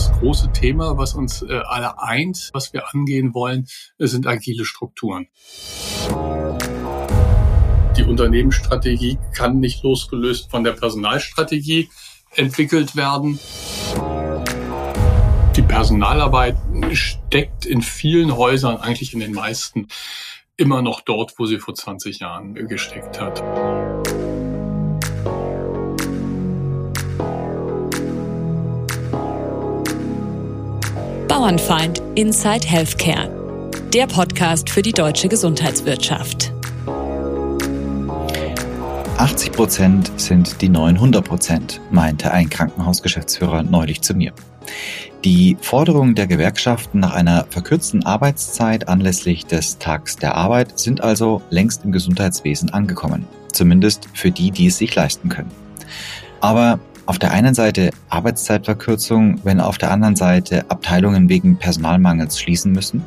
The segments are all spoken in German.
das große Thema, was uns äh, alle eint, was wir angehen wollen, sind agile Strukturen. Die Unternehmensstrategie kann nicht losgelöst von der Personalstrategie entwickelt werden. Die Personalarbeit steckt in vielen Häusern, eigentlich in den meisten, immer noch dort, wo sie vor 20 Jahren gesteckt hat. Bauernfeind Inside Healthcare, der Podcast für die deutsche Gesundheitswirtschaft. 80 Prozent sind die neuen 100 Prozent, meinte ein Krankenhausgeschäftsführer neulich zu mir. Die Forderungen der Gewerkschaften nach einer verkürzten Arbeitszeit anlässlich des Tags der Arbeit sind also längst im Gesundheitswesen angekommen. Zumindest für die, die es sich leisten können. Aber auf der einen Seite Arbeitszeitverkürzung, wenn auf der anderen Seite Abteilungen wegen Personalmangels schließen müssen.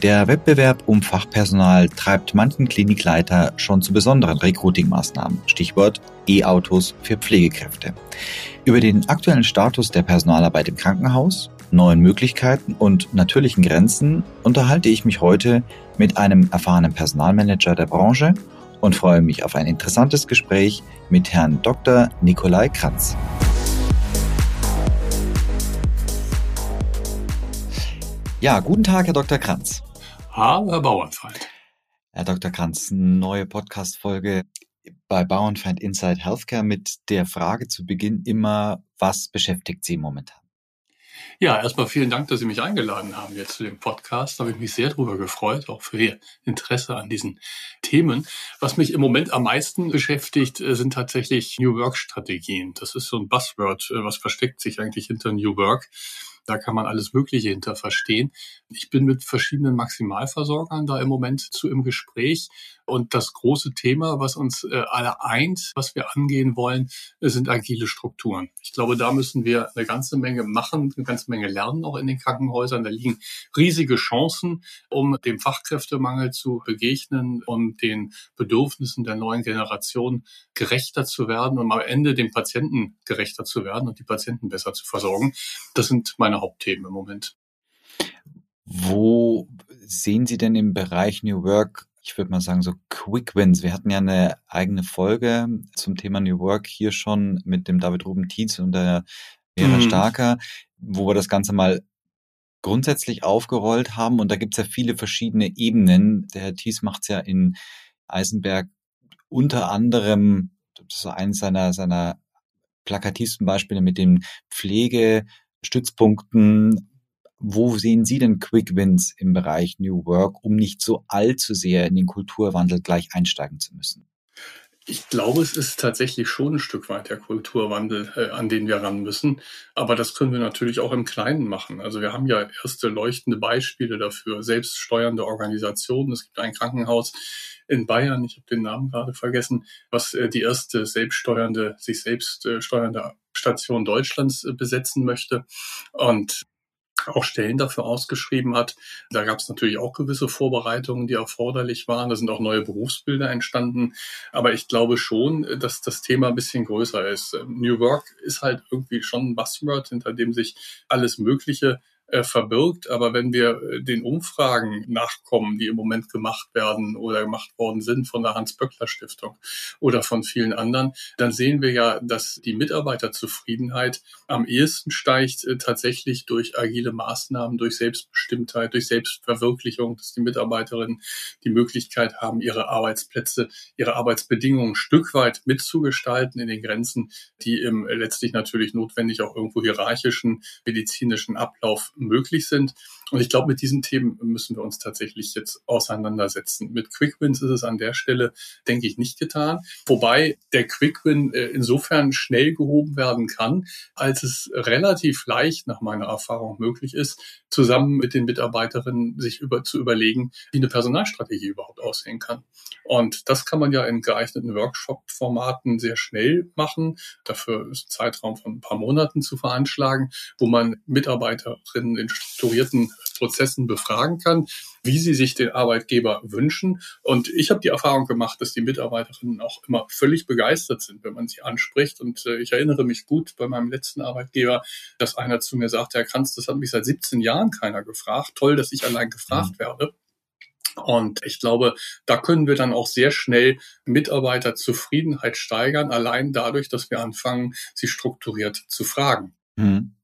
Der Wettbewerb um Fachpersonal treibt manchen Klinikleiter schon zu besonderen Recruiting-Maßnahmen. Stichwort E-Autos für Pflegekräfte. Über den aktuellen Status der Personalarbeit im Krankenhaus, neuen Möglichkeiten und natürlichen Grenzen unterhalte ich mich heute mit einem erfahrenen Personalmanager der Branche und freue mich auf ein interessantes Gespräch mit Herrn Dr. Nikolai Kranz. Ja, guten Tag, Herr Dr. Kranz. Hallo, Herr Bauernfeind. Herr Dr. Kranz, neue Podcast-Folge bei Bauernfeind Inside Healthcare mit der Frage zu Beginn immer, was beschäftigt Sie momentan? Ja, erstmal vielen Dank, dass Sie mich eingeladen haben jetzt zu dem Podcast. Da habe ich mich sehr drüber gefreut, auch für Ihr Interesse an diesen Themen. Was mich im Moment am meisten beschäftigt, äh, sind tatsächlich New Work Strategien. Das ist so ein Buzzword. Äh, was versteckt sich eigentlich hinter New Work? Da kann man alles Mögliche hinter verstehen. Ich bin mit verschiedenen Maximalversorgern da im Moment zu im Gespräch. Und das große Thema, was uns äh, alle eint, was wir angehen wollen, sind agile Strukturen. Ich glaube, da müssen wir eine ganze Menge machen, eine ganze Menge lernen, auch in den Krankenhäusern. Da liegen riesige Chancen, um dem Fachkräftemangel zu begegnen, um den Bedürfnissen der neuen Generation gerechter zu werden und am Ende dem Patienten gerechter zu werden und die Patienten besser zu versorgen. Das sind meine Hauptthemen im Moment. Wo sehen Sie denn im Bereich New Work ich würde mal sagen, so Quick Wins. Wir hatten ja eine eigene Folge zum Thema New Work hier schon mit dem David Ruben Tietz und der Vera mhm. Starker, wo wir das Ganze mal grundsätzlich aufgerollt haben. Und da gibt es ja viele verschiedene Ebenen. Der Herr Thies macht es ja in Eisenberg unter anderem, das ist eines seiner, seiner plakativsten Beispiele mit den Pflegestützpunkten, wo sehen Sie denn Quick Wins im Bereich New Work, um nicht so allzu sehr in den Kulturwandel gleich einsteigen zu müssen? Ich glaube, es ist tatsächlich schon ein Stück weit der Kulturwandel, äh, an den wir ran müssen. Aber das können wir natürlich auch im Kleinen machen. Also wir haben ja erste leuchtende Beispiele dafür. Selbststeuernde Organisationen. Es gibt ein Krankenhaus in Bayern, ich habe den Namen gerade vergessen, was äh, die erste selbststeuernde, sich selbst äh, steuernde Station Deutschlands äh, besetzen möchte. Und auch Stellen dafür ausgeschrieben hat. Da gab es natürlich auch gewisse Vorbereitungen, die erforderlich waren. Da sind auch neue Berufsbilder entstanden. Aber ich glaube schon, dass das Thema ein bisschen größer ist. New Work ist halt irgendwie schon ein Buzzword, hinter dem sich alles Mögliche äh, verbirgt. Aber wenn wir äh, den Umfragen nachkommen, die im Moment gemacht werden oder gemacht worden sind von der Hans-Böckler-Stiftung oder von vielen anderen, dann sehen wir ja, dass die Mitarbeiterzufriedenheit am ehesten steigt äh, tatsächlich durch agile Maßnahmen, durch Selbstbestimmtheit, durch Selbstverwirklichung, dass die Mitarbeiterinnen die Möglichkeit haben, ihre Arbeitsplätze, ihre Arbeitsbedingungen ein Stück weit mitzugestalten in den Grenzen, die im letztlich natürlich notwendig auch irgendwo hierarchischen medizinischen Ablauf möglich sind. Und ich glaube, mit diesen Themen müssen wir uns tatsächlich jetzt auseinandersetzen. Mit Quick Wins ist es an der Stelle, denke ich, nicht getan. Wobei der Quick Win äh, insofern schnell gehoben werden kann, als es relativ leicht nach meiner Erfahrung möglich ist, zusammen mit den Mitarbeiterinnen sich über, zu überlegen, wie eine Personalstrategie überhaupt aussehen kann. Und das kann man ja in geeigneten Workshop-Formaten sehr schnell machen. Dafür ist ein Zeitraum von ein paar Monaten zu veranschlagen, wo man Mitarbeiterinnen in strukturierten Prozessen befragen kann, wie sie sich den Arbeitgeber wünschen. Und ich habe die Erfahrung gemacht, dass die Mitarbeiterinnen auch immer völlig begeistert sind, wenn man sie anspricht. Und äh, ich erinnere mich gut bei meinem letzten Arbeitgeber, dass einer zu mir sagte, Herr Kranz, das hat mich seit 17 Jahren keiner gefragt. Toll, dass ich allein gefragt mhm. werde. Und ich glaube, da können wir dann auch sehr schnell Mitarbeiterzufriedenheit steigern, allein dadurch, dass wir anfangen, sie strukturiert zu fragen. Mhm.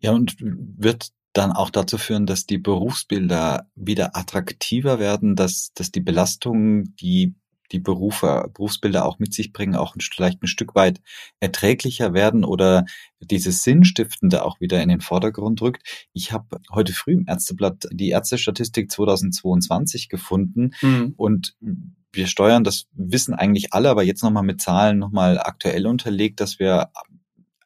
Ja, und wird dann auch dazu führen, dass die Berufsbilder wieder attraktiver werden, dass, dass die Belastungen, die die Berufe, Berufsbilder auch mit sich bringen, auch vielleicht ein Stück weit erträglicher werden oder dieses Sinnstiftende auch wieder in den Vordergrund rückt. Ich habe heute früh im Ärzteblatt die Ärztestatistik 2022 gefunden mhm. und wir steuern, das wissen eigentlich alle, aber jetzt nochmal mit Zahlen nochmal aktuell unterlegt, dass wir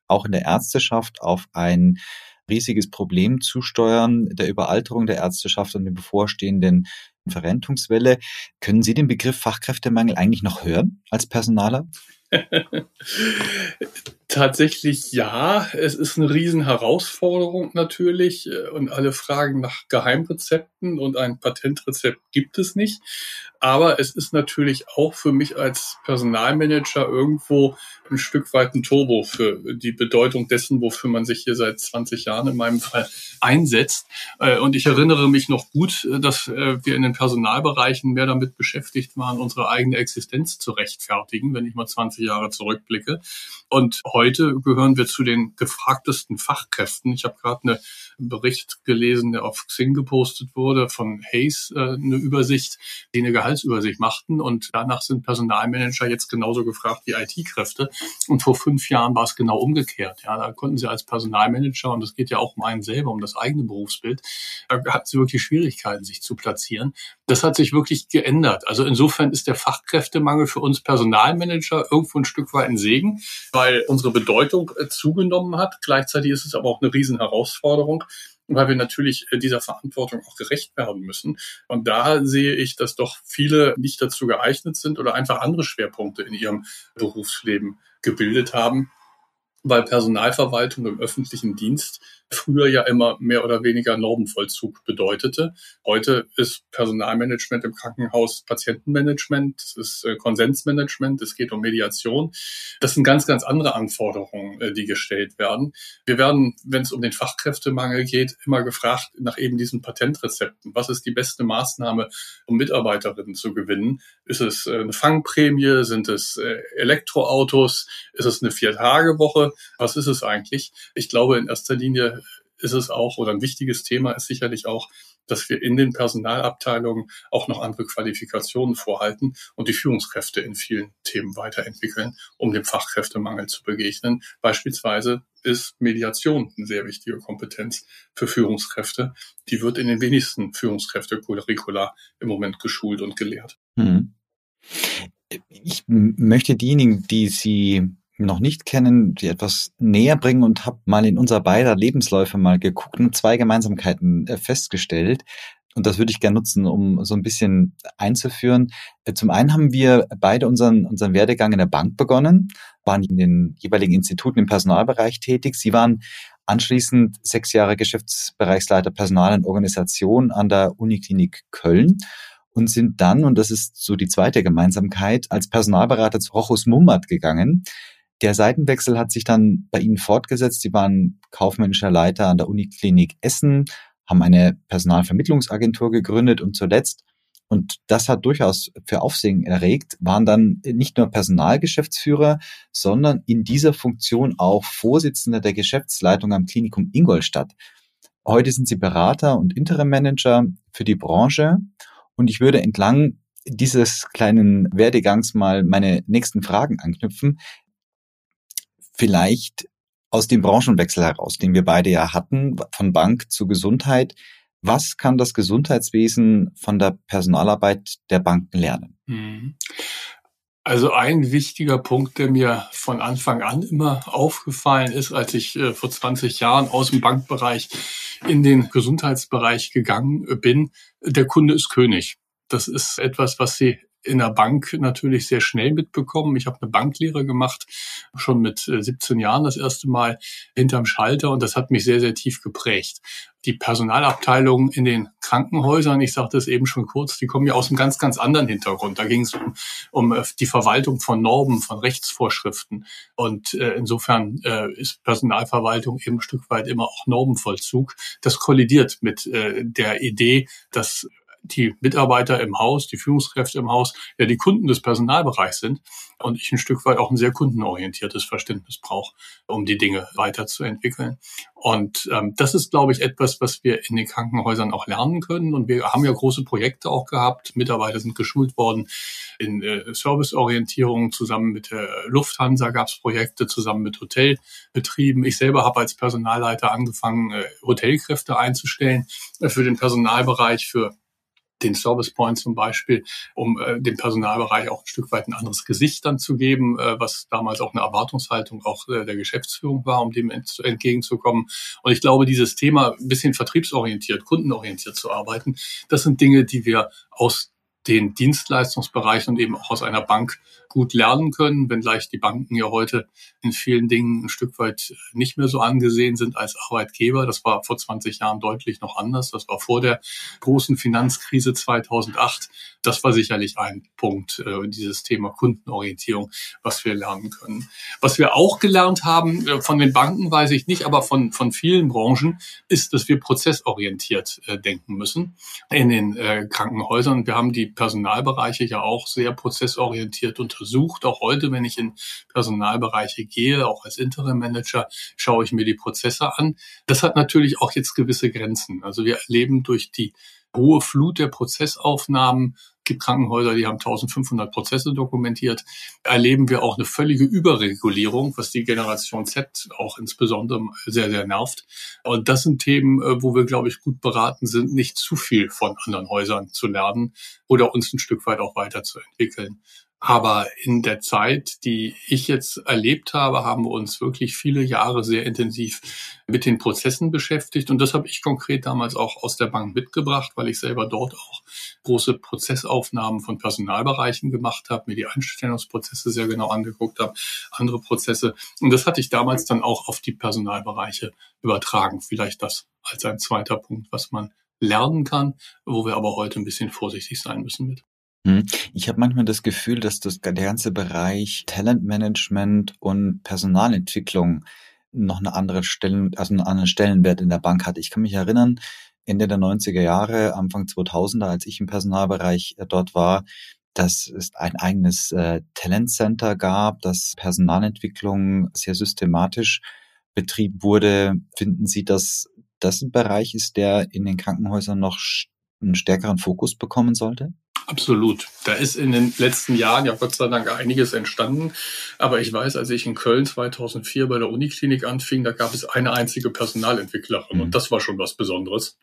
auch in der Ärzteschaft auf ein riesiges Problem zusteuern, der Überalterung der Ärzteschaft und den bevorstehenden Verrentungswelle. Können Sie den Begriff Fachkräftemangel eigentlich noch hören als Personaler? Tatsächlich ja. Es ist eine Riesenherausforderung natürlich äh, und alle fragen nach Geheimrezepten und ein Patentrezept gibt es nicht. Aber es ist natürlich auch für mich als Personalmanager irgendwo ein Stück weit ein Turbo für die Bedeutung dessen, wofür man sich hier seit 20 Jahren in meinem Fall einsetzt. Äh, und ich erinnere mich noch gut, äh, dass wir in den Personalbereichen mehr damit beschäftigt waren, unsere eigene Existenz zu rechtfertigen, wenn ich mal 20 Jahre zurückblicke. Und heute gehören wir zu den gefragtesten Fachkräften. Ich habe gerade einen Bericht gelesen, der auf Xing gepostet wurde von Hayes, äh, eine Übersicht, die eine Gehaltsübersicht machten. Und danach sind Personalmanager jetzt genauso gefragt wie IT-Kräfte. Und vor fünf Jahren war es genau umgekehrt. Ja, da konnten sie als Personalmanager, und das geht ja auch um einen selber, um das eigene Berufsbild, da hatten sie wirklich Schwierigkeiten, sich zu platzieren. Das hat sich wirklich geändert. Also insofern ist der Fachkräftemangel für uns Personalmanager irgendwo ein Stück weit ein Segen, weil unsere Bedeutung äh, zugenommen hat. Gleichzeitig ist es aber auch eine Riesenherausforderung, weil wir natürlich äh, dieser Verantwortung auch gerecht werden müssen. Und da sehe ich, dass doch viele nicht dazu geeignet sind oder einfach andere Schwerpunkte in ihrem Berufsleben gebildet haben, weil Personalverwaltung im öffentlichen Dienst früher ja immer mehr oder weniger Normenvollzug bedeutete. Heute ist Personalmanagement im Krankenhaus Patientenmanagement, es ist äh, Konsensmanagement, es geht um Mediation. Das sind ganz, ganz andere Anforderungen, äh, die gestellt werden. Wir werden, wenn es um den Fachkräftemangel geht, immer gefragt nach eben diesen Patentrezepten. Was ist die beste Maßnahme, um Mitarbeiterinnen zu gewinnen? Ist es äh, eine Fangprämie? Sind es Elektroautos? Ist es eine Vier-Tage-Woche? Was ist es eigentlich? Ich glaube, in erster Linie ist es auch, oder ein wichtiges Thema ist sicherlich auch, dass wir in den Personalabteilungen auch noch andere Qualifikationen vorhalten und die Führungskräfte in vielen Themen weiterentwickeln, um dem Fachkräftemangel zu begegnen. Beispielsweise ist Mediation eine sehr wichtige Kompetenz für Führungskräfte. Die wird in den wenigsten Führungskräfte-Curricula im Moment geschult und gelehrt. Hm. Ich möchte diejenigen, die Sie noch nicht kennen, die etwas näher bringen und habe mal in unser beider Lebensläufe mal geguckt und zwei Gemeinsamkeiten äh, festgestellt. Und das würde ich gerne nutzen, um so ein bisschen einzuführen. Äh, zum einen haben wir beide unseren, unseren Werdegang in der Bank begonnen, waren in den jeweiligen Instituten im Personalbereich tätig. Sie waren anschließend sechs Jahre Geschäftsbereichsleiter Personal und Organisation an der Uniklinik Köln und sind dann, und das ist so die zweite Gemeinsamkeit, als Personalberater zu Rochus Mummert gegangen. Der Seitenwechsel hat sich dann bei Ihnen fortgesetzt. Sie waren kaufmännischer Leiter an der Uniklinik Essen, haben eine Personalvermittlungsagentur gegründet und zuletzt, und das hat durchaus für Aufsehen erregt, waren dann nicht nur Personalgeschäftsführer, sondern in dieser Funktion auch Vorsitzender der Geschäftsleitung am Klinikum Ingolstadt. Heute sind Sie Berater und Interimmanager für die Branche und ich würde entlang dieses kleinen Werdegangs mal meine nächsten Fragen anknüpfen vielleicht aus dem Branchenwechsel heraus, den wir beide ja hatten, von Bank zu Gesundheit. Was kann das Gesundheitswesen von der Personalarbeit der Banken lernen? Mhm. Also ein wichtiger Punkt, der mir von Anfang an immer aufgefallen ist, als ich äh, vor 20 Jahren aus dem Bankbereich in den Gesundheitsbereich gegangen bin, der Kunde ist König. Das ist etwas, was Sie in der Bank natürlich sehr schnell mitbekommen. Ich habe eine Banklehre gemacht, schon mit 17 Jahren das erste Mal hinterm Schalter und das hat mich sehr, sehr tief geprägt die Personalabteilungen in den Krankenhäusern, ich sagte es eben schon kurz, die kommen ja aus einem ganz, ganz anderen Hintergrund. Da ging es um, um äh, die Verwaltung von Normen, von Rechtsvorschriften. Und äh, insofern äh, ist Personalverwaltung eben ein Stück weit immer auch Normenvollzug. Das kollidiert mit äh, der Idee, dass die Mitarbeiter im Haus, die Führungskräfte im Haus, ja die Kunden des Personalbereichs sind und ich ein Stück weit auch ein sehr kundenorientiertes Verständnis brauche, um die Dinge weiterzuentwickeln. Und ähm, das ist, glaube ich, etwas, was wir in den Krankenhäusern auch lernen können. Und wir haben ja große Projekte auch gehabt. Mitarbeiter sind geschult worden in äh, Serviceorientierung. Zusammen mit der Lufthansa gab es Projekte, zusammen mit Hotelbetrieben. Ich selber habe als Personalleiter angefangen, äh, Hotelkräfte einzustellen äh, für den Personalbereich, für den Service Point zum Beispiel, um äh, dem Personalbereich auch ein Stück weit ein anderes Gesicht dann zu geben, äh, was damals auch eine Erwartungshaltung auch äh, der Geschäftsführung war, um dem ent entgegenzukommen. Und ich glaube, dieses Thema ein bisschen vertriebsorientiert, kundenorientiert zu arbeiten, das sind Dinge, die wir aus den Dienstleistungsbereich und eben auch aus einer Bank gut lernen können, wenngleich die Banken ja heute in vielen Dingen ein Stück weit nicht mehr so angesehen sind als Arbeitgeber. Das war vor 20 Jahren deutlich noch anders. Das war vor der großen Finanzkrise 2008. Das war sicherlich ein Punkt, äh, dieses Thema Kundenorientierung, was wir lernen können. Was wir auch gelernt haben, äh, von den Banken weiß ich nicht, aber von, von vielen Branchen, ist, dass wir prozessorientiert äh, denken müssen in den Krankenhäusern. Wir haben die Personalbereiche ja auch sehr prozessorientiert untersucht. Auch heute, wenn ich in Personalbereiche gehe, auch als Interim Manager, schaue ich mir die Prozesse an. Das hat natürlich auch jetzt gewisse Grenzen. Also wir erleben durch die hohe Flut der Prozessaufnahmen gibt Krankenhäuser, die haben 1500 Prozesse dokumentiert. Erleben wir auch eine völlige Überregulierung, was die Generation Z auch insbesondere sehr, sehr nervt. Und das sind Themen, äh, wo wir, glaube ich, gut beraten sind, nicht zu viel von anderen Häusern zu lernen oder uns ein Stück weit auch weiterzuentwickeln. Aber in der Zeit, die ich jetzt erlebt habe, haben wir uns wirklich viele Jahre sehr intensiv mit den Prozessen beschäftigt. Und das habe ich konkret damals auch aus der Bank mitgebracht, weil ich selber dort auch große Prozessaufnahmen von Personalbereichen gemacht habe, mir die Einstellungsprozesse sehr genau angeguckt habe, andere Prozesse. Und das hatte ich damals dann auch auf die Personalbereiche übertragen. Vielleicht das als ein zweiter Punkt, was man lernen kann, wo wir aber heute ein bisschen vorsichtig sein müssen mit. Hm. Ich habe manchmal das Gefühl, dass das, der ganze Bereich Talentmanagement und Personalentwicklung noch eine andere Stellen, also einen anderen Stellenwert in der Bank hat. Ich kann mich erinnern, Ende der 90er Jahre, Anfang 2000er, als ich im Personalbereich äh, dort war, dass es ein eigenes äh, Talentcenter gab, dass Personalentwicklung sehr systematisch betrieben wurde. Finden Sie, dass das ein Bereich ist, der in den Krankenhäusern noch einen stärkeren Fokus bekommen sollte? Absolut. Da ist in den letzten Jahren ja Gott sei Dank einiges entstanden. Aber ich weiß, als ich in Köln 2004 bei der Uniklinik anfing, da gab es eine einzige Personalentwicklerin mhm. und das war schon was Besonderes.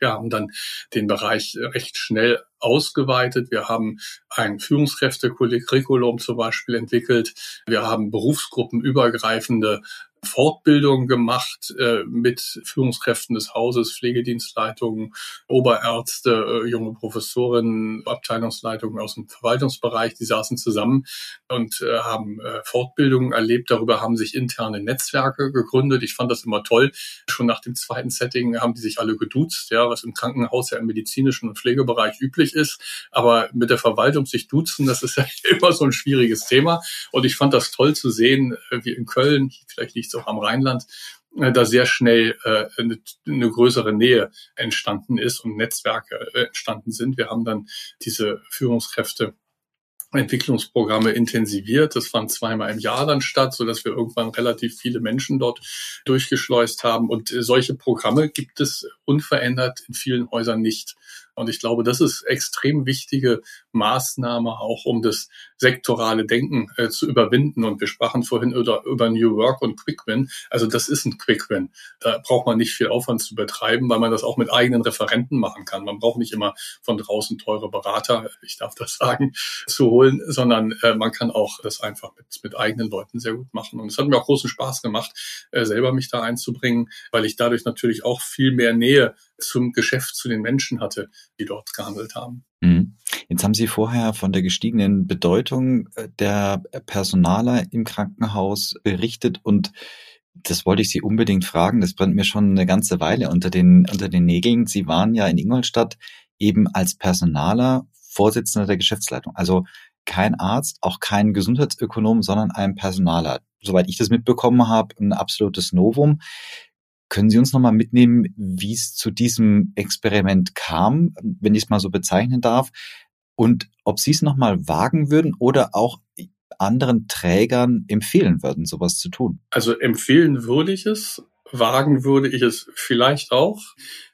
Wir haben dann den Bereich recht schnell ausgeweitet. Wir haben ein Führungskräfte-Curriculum zum Beispiel entwickelt. Wir haben berufsgruppenübergreifende Fortbildung gemacht äh, mit Führungskräften des Hauses, Pflegedienstleitungen, Oberärzte, äh, junge Professorinnen, Abteilungsleitungen aus dem Verwaltungsbereich, die saßen zusammen und äh, haben äh, Fortbildungen erlebt. Darüber haben sich interne Netzwerke gegründet. Ich fand das immer toll. Schon nach dem zweiten Setting haben die sich alle geduzt, ja, was im Krankenhaus ja im medizinischen und Pflegebereich üblich ist. Aber mit der Verwaltung sich duzen, das ist ja immer so ein schwieriges Thema. Und ich fand das toll zu sehen, äh, wie in Köln, vielleicht liegt es auch am Rheinland, äh, da sehr schnell äh, eine, eine größere Nähe entstanden ist und Netzwerke äh, entstanden sind. Wir haben dann diese Führungskräfte Entwicklungsprogramme intensiviert. Das fand zweimal im Jahr dann statt, so dass wir irgendwann relativ viele Menschen dort durchgeschleust haben. Und solche Programme gibt es unverändert in vielen Häusern nicht. Und ich glaube, das ist extrem wichtige Maßnahme auch, um das sektorale Denken äh, zu überwinden. Und wir sprachen vorhin über, über New Work und Quick Win. Also das ist ein Quick Win. Da braucht man nicht viel Aufwand zu betreiben, weil man das auch mit eigenen Referenten machen kann. Man braucht nicht immer von draußen teure Berater, ich darf das sagen, zu holen, sondern äh, man kann auch das einfach mit, mit eigenen Leuten sehr gut machen. Und es hat mir auch großen Spaß gemacht, äh, selber mich da einzubringen, weil ich dadurch natürlich auch viel mehr Nähe zum Geschäft, zu den Menschen hatte, die dort gehandelt haben. Mhm. Jetzt haben Sie vorher von der gestiegenen Bedeutung äh, der Personaler im Krankenhaus berichtet und das wollte ich Sie unbedingt fragen. Das brennt mir schon eine ganze Weile unter den, unter den Nägeln. Sie waren ja in Ingolstadt eben als Personaler Vorsitzender der Geschäftsleitung. Also kein Arzt, auch kein Gesundheitsökonom, sondern ein Personaler. Soweit ich das mitbekommen habe, ein absolutes Novum. Können Sie uns nochmal mitnehmen, wie es zu diesem Experiment kam, wenn ich es mal so bezeichnen darf, und ob Sie es nochmal wagen würden oder auch anderen Trägern empfehlen würden, sowas zu tun? Also empfehlen würde ich es, wagen würde ich es vielleicht auch,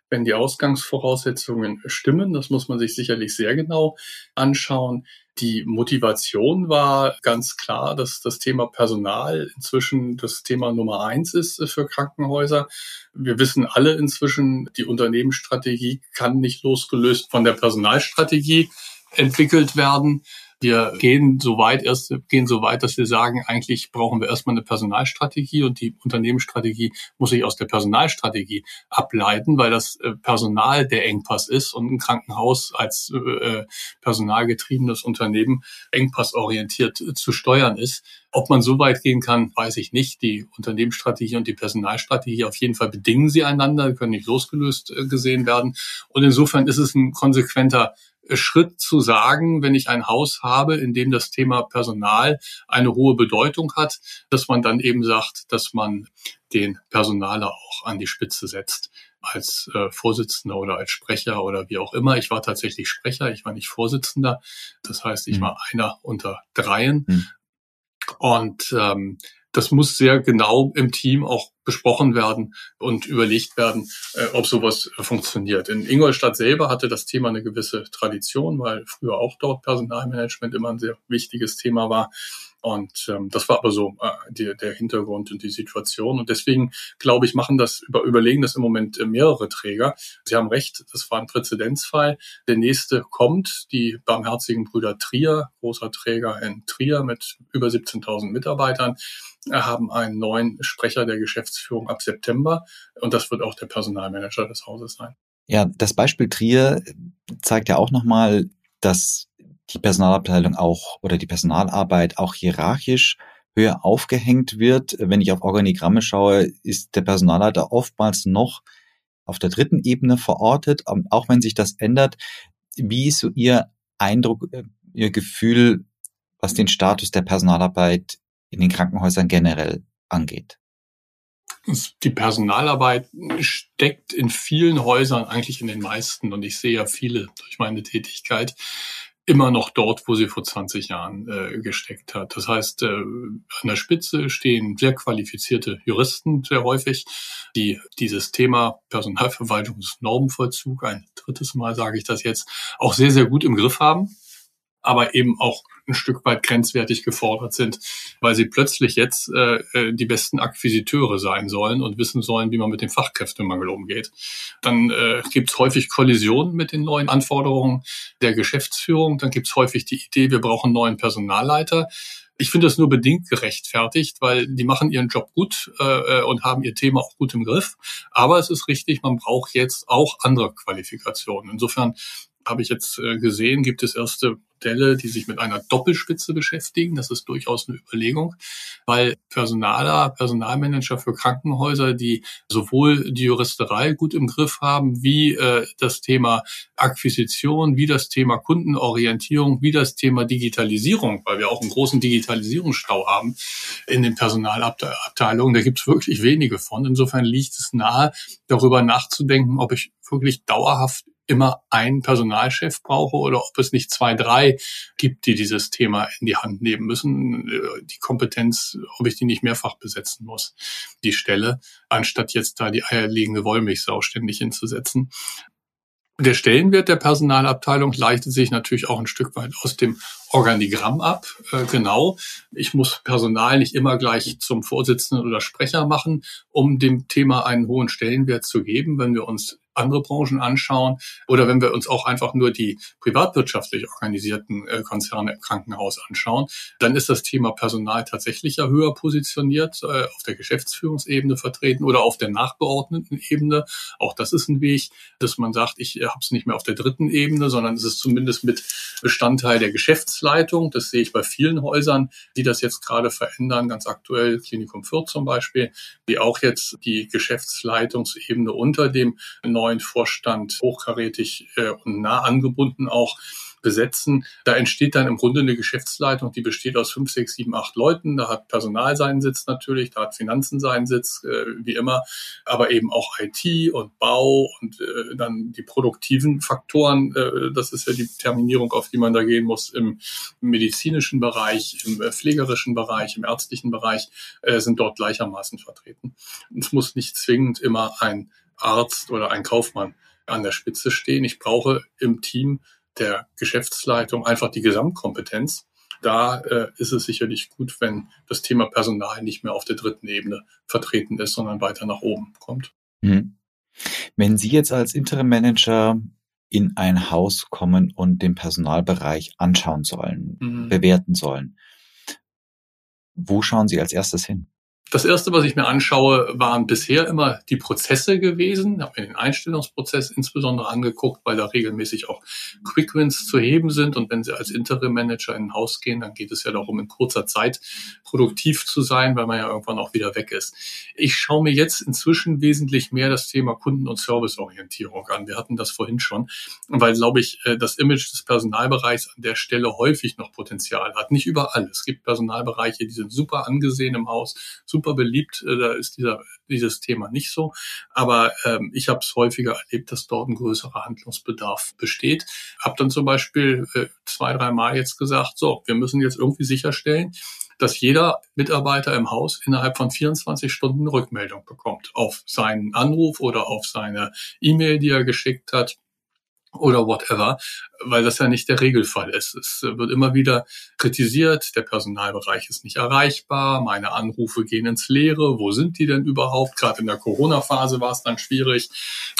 wenn die Ausgangsvoraussetzungen stimmen. Das muss man sich sicherlich sehr genau anschauen. Die Motivation war ganz klar, dass das Thema Personal inzwischen das Thema Nummer eins ist für Krankenhäuser. Wir wissen alle inzwischen, die Unternehmensstrategie kann nicht losgelöst von der Personalstrategie entwickelt werden. Wir gehen so weit erst, gehen so weit, dass wir sagen, eigentlich brauchen wir erstmal eine Personalstrategie und die Unternehmensstrategie muss sich aus der Personalstrategie ableiten, weil das äh, Personal der Engpass ist und ein Krankenhaus als äh, personalgetriebenes Unternehmen engpassorientiert zu steuern ist. Ob man so weit gehen kann, weiß ich nicht. Die Unternehmensstrategie und die Personalstrategie auf jeden Fall bedingen sie einander, können nicht losgelöst äh, gesehen werden. Und insofern ist es ein konsequenter Schritt zu sagen, wenn ich ein Haus habe, in dem das Thema Personal eine hohe Bedeutung hat, dass man dann eben sagt, dass man den Personaler auch an die Spitze setzt als äh, Vorsitzender oder als Sprecher oder wie auch immer. Ich war tatsächlich Sprecher, ich war nicht Vorsitzender. Das heißt, ich mhm. war einer unter dreien. Mhm. Und ähm, das muss sehr genau im Team auch besprochen werden und überlegt werden, äh, ob sowas funktioniert. In Ingolstadt selber hatte das Thema eine gewisse Tradition, weil früher auch dort Personalmanagement immer ein sehr wichtiges Thema war. Und ähm, das war aber so äh, die, der Hintergrund und die Situation. Und deswegen, glaube ich, machen das, über, überlegen das im Moment äh, mehrere Träger. Sie haben recht, das war ein Präzedenzfall. Der nächste kommt, die barmherzigen Brüder Trier, großer Träger in Trier mit über 17.000 Mitarbeitern haben einen neuen Sprecher der Geschäftsführung ab September und das wird auch der Personalmanager des Hauses sein. Ja, das Beispiel Trier zeigt ja auch nochmal, dass die Personalabteilung auch oder die Personalarbeit auch hierarchisch höher aufgehängt wird. Wenn ich auf Organigramme schaue, ist der Personalleiter oftmals noch auf der dritten Ebene verortet, auch wenn sich das ändert. Wie ist so Ihr Eindruck, äh, Ihr Gefühl, was den Status der Personalarbeit in den Krankenhäusern generell angeht? Die Personalarbeit steckt in vielen Häusern, eigentlich in den meisten, und ich sehe ja viele durch meine Tätigkeit, immer noch dort, wo sie vor 20 Jahren äh, gesteckt hat. Das heißt, äh, an der Spitze stehen sehr qualifizierte Juristen sehr häufig, die dieses Thema Personalverwaltungsnormenvollzug, ein drittes Mal sage ich das jetzt, auch sehr, sehr gut im Griff haben aber eben auch ein Stück weit grenzwertig gefordert sind, weil sie plötzlich jetzt äh, äh, die besten Akquisiteure sein sollen und wissen sollen, wie man mit dem Fachkräftemangel umgeht. Dann äh, gibt es häufig Kollisionen mit den neuen Anforderungen der Geschäftsführung. Dann gibt es häufig die Idee, wir brauchen einen neuen Personalleiter. Ich finde das nur bedingt gerechtfertigt, weil die machen ihren Job gut äh, äh und haben ihr Thema auch gut im Griff. Aber es ist richtig, man braucht jetzt auch andere Qualifikationen. Insofern habe ich jetzt äh, gesehen, gibt es erste Modelle, die sich mit einer Doppelspitze beschäftigen. Das ist durchaus eine Überlegung, weil Personaler, Personalmanager für Krankenhäuser, die sowohl die Juristerei gut im Griff haben, wie äh, das Thema Akquisition, wie das Thema Kundenorientierung, wie das Thema Digitalisierung, weil wir auch einen großen Digitalisierungsstau haben in den Personalabteilungen. Da gibt es wirklich wenige von. Insofern liegt es nahe, darüber nachzudenken, ob ich wirklich dauerhaft immer einen Personalchef brauche oder ob es nicht zwei, drei gibt, die dieses Thema in die Hand nehmen müssen. Die Kompetenz, ob ich die nicht mehrfach besetzen muss, die Stelle, anstatt jetzt da die eierlegende Wollmilchsau ständig hinzusetzen. Der Stellenwert der Personalabteilung leitet sich natürlich auch ein Stück weit aus dem Organigramm ab. Äh, genau. Ich muss Personal nicht immer gleich zum Vorsitzenden oder Sprecher machen, um dem Thema einen hohen Stellenwert zu geben. Wenn wir uns andere Branchen anschauen oder wenn wir uns auch einfach nur die privatwirtschaftlich organisierten äh, Konzerne im Krankenhaus anschauen, dann ist das Thema Personal tatsächlich ja höher positioniert, äh, auf der Geschäftsführungsebene vertreten oder auf der nachgeordneten Ebene. Auch das ist ein Weg, dass man sagt, ich habe es nicht mehr auf der dritten Ebene, sondern es ist zumindest mit Bestandteil der Geschäftsleitung. Das sehe ich bei vielen Häusern, die das jetzt gerade verändern, ganz aktuell Klinikum Fürth zum Beispiel, die auch jetzt die Geschäftsleitungsebene unter dem neuen Vorstand hochkarätig äh, und nah angebunden auch besetzen. Da entsteht dann im Grunde eine Geschäftsleitung, die besteht aus fünf, sechs, sieben, acht Leuten. Da hat Personal seinen Sitz natürlich, da hat Finanzen seinen Sitz, äh, wie immer, aber eben auch IT und Bau und äh, dann die produktiven Faktoren. Äh, das ist ja die Terminierung, auf die man da gehen muss im medizinischen Bereich, im äh, pflegerischen Bereich, im ärztlichen Bereich, äh, sind dort gleichermaßen vertreten. Es muss nicht zwingend immer ein Arzt oder ein Kaufmann an der Spitze stehen. Ich brauche im Team der Geschäftsleitung einfach die Gesamtkompetenz. Da äh, ist es sicherlich gut, wenn das Thema Personal nicht mehr auf der dritten Ebene vertreten ist, sondern weiter nach oben kommt. Mhm. Wenn Sie jetzt als Interim Manager in ein Haus kommen und den Personalbereich anschauen sollen, mhm. bewerten sollen, wo schauen Sie als erstes hin? Das erste, was ich mir anschaue, waren bisher immer die Prozesse gewesen. Ich habe mir den Einstellungsprozess insbesondere angeguckt, weil da regelmäßig auch Quickwins zu heben sind. Und wenn Sie als Interim Manager in ein Haus gehen, dann geht es ja darum, in kurzer Zeit produktiv zu sein, weil man ja irgendwann auch wieder weg ist. Ich schaue mir jetzt inzwischen wesentlich mehr das Thema Kunden- und Serviceorientierung an. Wir hatten das vorhin schon, weil, glaube ich, äh, das Image des Personalbereichs an der Stelle häufig noch Potenzial hat. Nicht überall. Es gibt Personalbereiche, die sind super angesehen im Haus, super beliebt. Äh, da ist dieser, dieses Thema nicht so. Aber ähm, ich habe es häufiger erlebt, dass dort ein größerer Handlungsbedarf besteht. Hab dann zum Beispiel äh, zwei, drei Mal jetzt gesagt, so, wir müssen jetzt irgendwie sicherstellen, dass jeder Mitarbeiter im Haus innerhalb von 24 Stunden Rückmeldung bekommt auf seinen Anruf oder auf seine E-Mail, die er geschickt hat oder whatever, weil das ja nicht der Regelfall ist. Es wird immer wieder kritisiert, der Personalbereich ist nicht erreichbar, meine Anrufe gehen ins Leere, wo sind die denn überhaupt? Gerade in der Corona-Phase war es dann schwierig.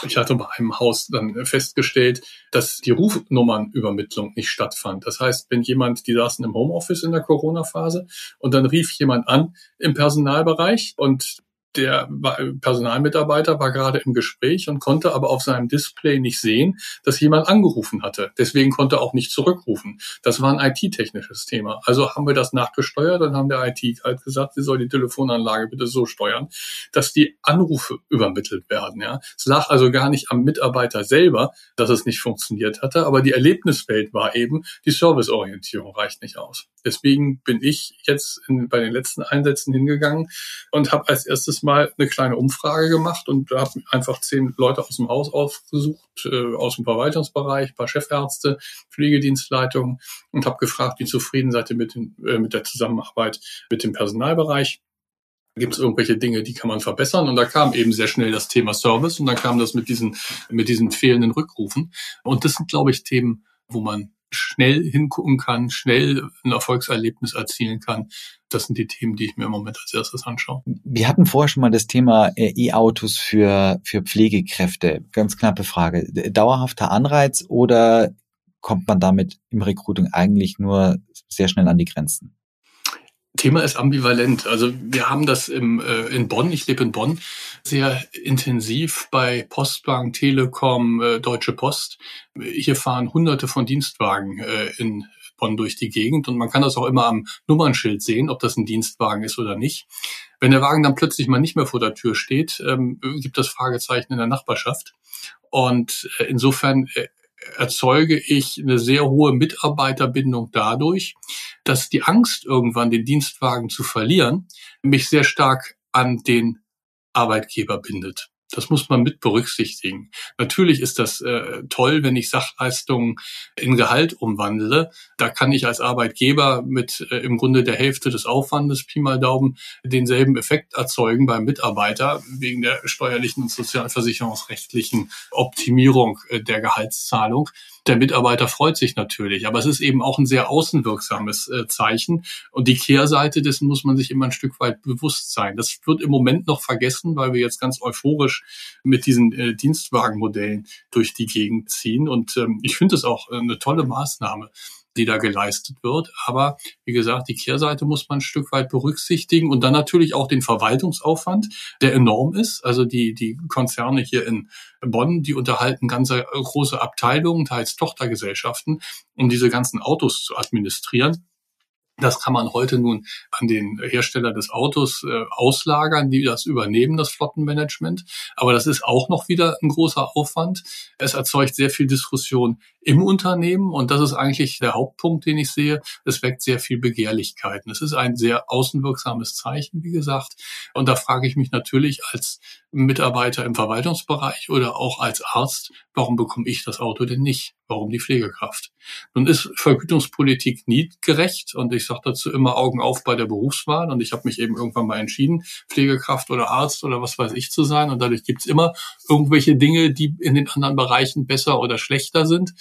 Ich hatte bei einem Haus dann festgestellt, dass die Rufnummernübermittlung nicht stattfand. Das heißt, wenn jemand, die saßen im Homeoffice in der Corona-Phase und dann rief jemand an im Personalbereich und der Personalmitarbeiter war gerade im Gespräch und konnte aber auf seinem Display nicht sehen, dass jemand angerufen hatte. Deswegen konnte er auch nicht zurückrufen. Das war ein IT-technisches Thema. Also haben wir das nachgesteuert und haben der IT halt gesagt, sie soll die Telefonanlage bitte so steuern, dass die Anrufe übermittelt werden. Ja, es lag also gar nicht am Mitarbeiter selber, dass es nicht funktioniert hatte, aber die Erlebniswelt war eben, die Serviceorientierung reicht nicht aus. Deswegen bin ich jetzt in, bei den letzten Einsätzen hingegangen und habe als erstes mal eine kleine Umfrage gemacht und habe einfach zehn Leute aus dem Haus ausgesucht, äh, aus dem Verwaltungsbereich, paar Chefärzte, Pflegedienstleitungen und habe gefragt, wie zufrieden seid ihr mit, den, äh, mit der Zusammenarbeit mit dem Personalbereich. Gibt es irgendwelche Dinge, die kann man verbessern? Und da kam eben sehr schnell das Thema Service und dann kam das mit diesen, mit diesen fehlenden Rückrufen. Und das sind, glaube ich, Themen, wo man schnell hingucken kann, schnell ein Erfolgserlebnis erzielen kann. Das sind die Themen, die ich mir im Moment als erstes anschaue. Wir hatten vorher schon mal das Thema äh, E-Autos für, für Pflegekräfte. Ganz knappe Frage. Dauerhafter Anreiz oder kommt man damit im Recruiting eigentlich nur sehr schnell an die Grenzen? Thema ist ambivalent. Also wir haben das im, äh, in Bonn, ich lebe in Bonn, sehr intensiv bei Postbank, Telekom, äh, Deutsche Post. Hier fahren hunderte von Dienstwagen äh, in Bonn durch die Gegend und man kann das auch immer am Nummernschild sehen, ob das ein Dienstwagen ist oder nicht. Wenn der Wagen dann plötzlich mal nicht mehr vor der Tür steht, ähm, gibt es Fragezeichen in der Nachbarschaft. Und äh, insofern äh, erzeuge ich eine sehr hohe Mitarbeiterbindung dadurch, dass die Angst, irgendwann den Dienstwagen zu verlieren, mich sehr stark an den Arbeitgeber bindet. Das muss man mit berücksichtigen. Natürlich ist das äh, toll, wenn ich Sachleistungen in Gehalt umwandle. Da kann ich als Arbeitgeber mit äh, im Grunde der Hälfte des Aufwandes, Pi mal Daumen, denselben Effekt erzeugen beim Mitarbeiter wegen der steuerlichen und sozialversicherungsrechtlichen Optimierung äh, der Gehaltszahlung. Der Mitarbeiter freut sich natürlich, aber es ist eben auch ein sehr außenwirksames äh, Zeichen. Und die Kehrseite dessen muss man sich immer ein Stück weit bewusst sein. Das wird im Moment noch vergessen, weil wir jetzt ganz euphorisch mit diesen äh, Dienstwagenmodellen durch die Gegend ziehen. Und ähm, ich finde es auch äh, eine tolle Maßnahme die da geleistet wird. Aber wie gesagt, die Kehrseite muss man ein Stück weit berücksichtigen und dann natürlich auch den Verwaltungsaufwand, der enorm ist. Also die, die Konzerne hier in Bonn, die unterhalten ganze große Abteilungen, teils Tochtergesellschaften, um diese ganzen Autos zu administrieren. Das kann man heute nun an den Hersteller des Autos äh, auslagern, die das übernehmen, das Flottenmanagement. Aber das ist auch noch wieder ein großer Aufwand. Es erzeugt sehr viel Diskussion im Unternehmen und das ist eigentlich der Hauptpunkt, den ich sehe. Es weckt sehr viel Begehrlichkeiten. Es ist ein sehr außenwirksames Zeichen, wie gesagt. Und da frage ich mich natürlich als Mitarbeiter im Verwaltungsbereich oder auch als Arzt, warum bekomme ich das Auto denn nicht? Warum die Pflegekraft? Nun ist Vergütungspolitik nie gerecht und ich sage dazu immer Augen auf bei der Berufswahl und ich habe mich eben irgendwann mal entschieden, Pflegekraft oder Arzt oder was weiß ich zu sein und dadurch gibt's immer irgendwelche Dinge, die in den anderen Bereichen besser oder schlechter sind.